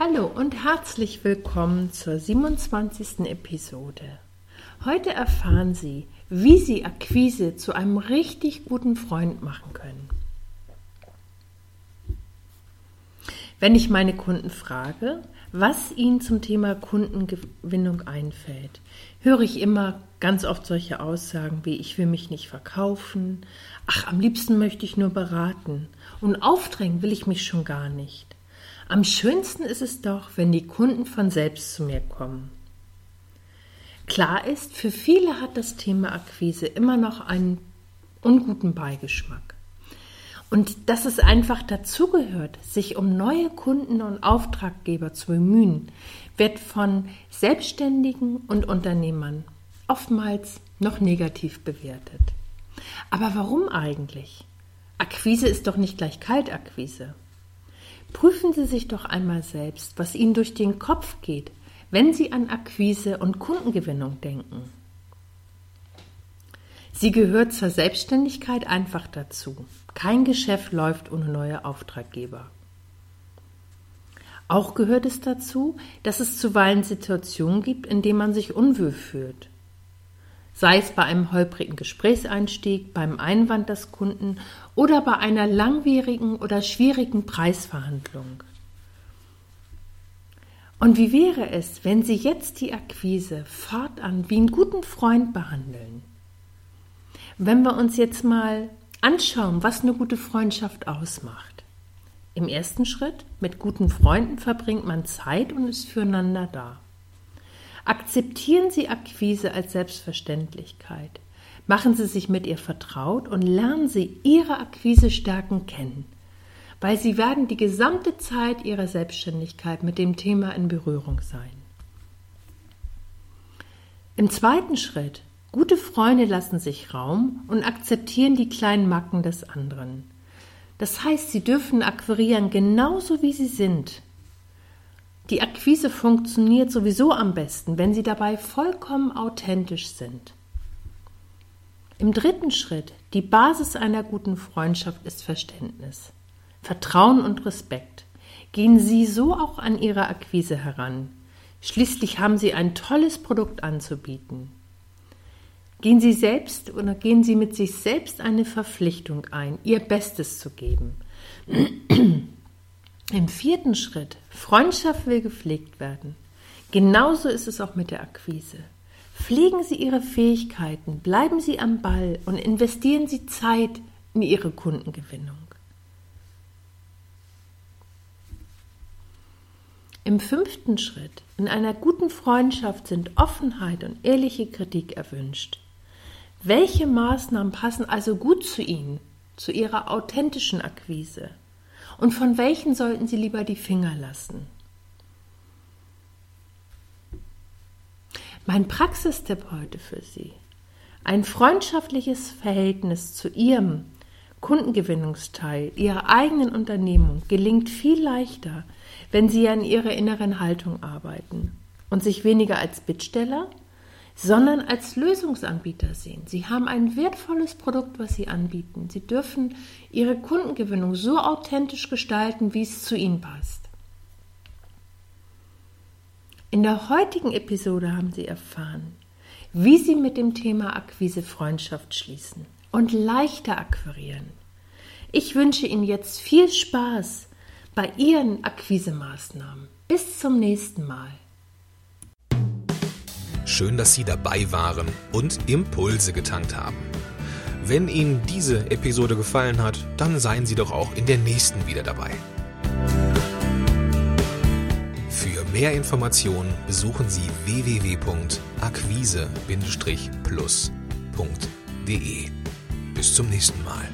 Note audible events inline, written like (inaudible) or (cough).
Hallo und herzlich willkommen zur 27. Episode. Heute erfahren Sie, wie Sie Akquise zu einem richtig guten Freund machen können. Wenn ich meine Kunden frage, was ihnen zum Thema Kundengewinnung einfällt, höre ich immer ganz oft solche Aussagen wie ich will mich nicht verkaufen, ach am liebsten möchte ich nur beraten und aufdrängen will ich mich schon gar nicht. Am schönsten ist es doch, wenn die Kunden von selbst zu mir kommen. Klar ist, für viele hat das Thema Akquise immer noch einen unguten Beigeschmack. Und dass es einfach dazugehört, sich um neue Kunden und Auftraggeber zu bemühen, wird von Selbstständigen und Unternehmern oftmals noch negativ bewertet. Aber warum eigentlich? Akquise ist doch nicht gleich Kaltakquise. Prüfen Sie sich doch einmal selbst, was Ihnen durch den Kopf geht, wenn Sie an Akquise und Kundengewinnung denken. Sie gehört zur Selbstständigkeit einfach dazu. Kein Geschäft läuft ohne neue Auftraggeber. Auch gehört es dazu, dass es zuweilen Situationen gibt, in denen man sich unwohl fühlt sei es bei einem holprigen Gesprächseinstieg, beim Einwand des Kunden oder bei einer langwierigen oder schwierigen Preisverhandlung. Und wie wäre es, wenn Sie jetzt die Akquise fortan wie einen guten Freund behandeln? Wenn wir uns jetzt mal anschauen, was eine gute Freundschaft ausmacht. Im ersten Schritt, mit guten Freunden verbringt man Zeit und ist füreinander da. Akzeptieren Sie Akquise als Selbstverständlichkeit. Machen Sie sich mit ihr vertraut und lernen Sie Ihre Akquise-Stärken kennen, weil Sie werden die gesamte Zeit Ihrer Selbstständigkeit mit dem Thema in Berührung sein. Im zweiten Schritt, gute Freunde lassen sich Raum und akzeptieren die kleinen Macken des anderen. Das heißt, sie dürfen akquirieren genauso wie sie sind, die Akquise funktioniert sowieso am besten, wenn Sie dabei vollkommen authentisch sind. Im dritten Schritt, die Basis einer guten Freundschaft ist Verständnis, Vertrauen und Respekt. Gehen Sie so auch an Ihre Akquise heran. Schließlich haben Sie ein tolles Produkt anzubieten. Gehen Sie selbst oder gehen Sie mit sich selbst eine Verpflichtung ein, Ihr Bestes zu geben. (clears throat) Im vierten Schritt, Freundschaft will gepflegt werden. Genauso ist es auch mit der Akquise. Pflegen Sie Ihre Fähigkeiten, bleiben Sie am Ball und investieren Sie Zeit in Ihre Kundengewinnung. Im fünften Schritt, in einer guten Freundschaft sind Offenheit und ehrliche Kritik erwünscht. Welche Maßnahmen passen also gut zu Ihnen, zu Ihrer authentischen Akquise? Und von welchen sollten Sie lieber die Finger lassen? Mein Praxistipp heute für Sie. Ein freundschaftliches Verhältnis zu Ihrem Kundengewinnungsteil Ihrer eigenen Unternehmung gelingt viel leichter, wenn Sie an Ihrer inneren Haltung arbeiten und sich weniger als Bittsteller, sondern als Lösungsanbieter sehen. Sie haben ein wertvolles Produkt, was Sie anbieten. Sie dürfen Ihre Kundengewinnung so authentisch gestalten, wie es zu Ihnen passt. In der heutigen Episode haben Sie erfahren, wie Sie mit dem Thema Akquise Freundschaft schließen und leichter akquirieren. Ich wünsche Ihnen jetzt viel Spaß bei Ihren Akquisemaßnahmen. Bis zum nächsten Mal. Schön, dass Sie dabei waren und Impulse getankt haben. Wenn Ihnen diese Episode gefallen hat, dann seien Sie doch auch in der nächsten wieder dabei. Für mehr Informationen besuchen Sie www.akquise-plus.de. Bis zum nächsten Mal.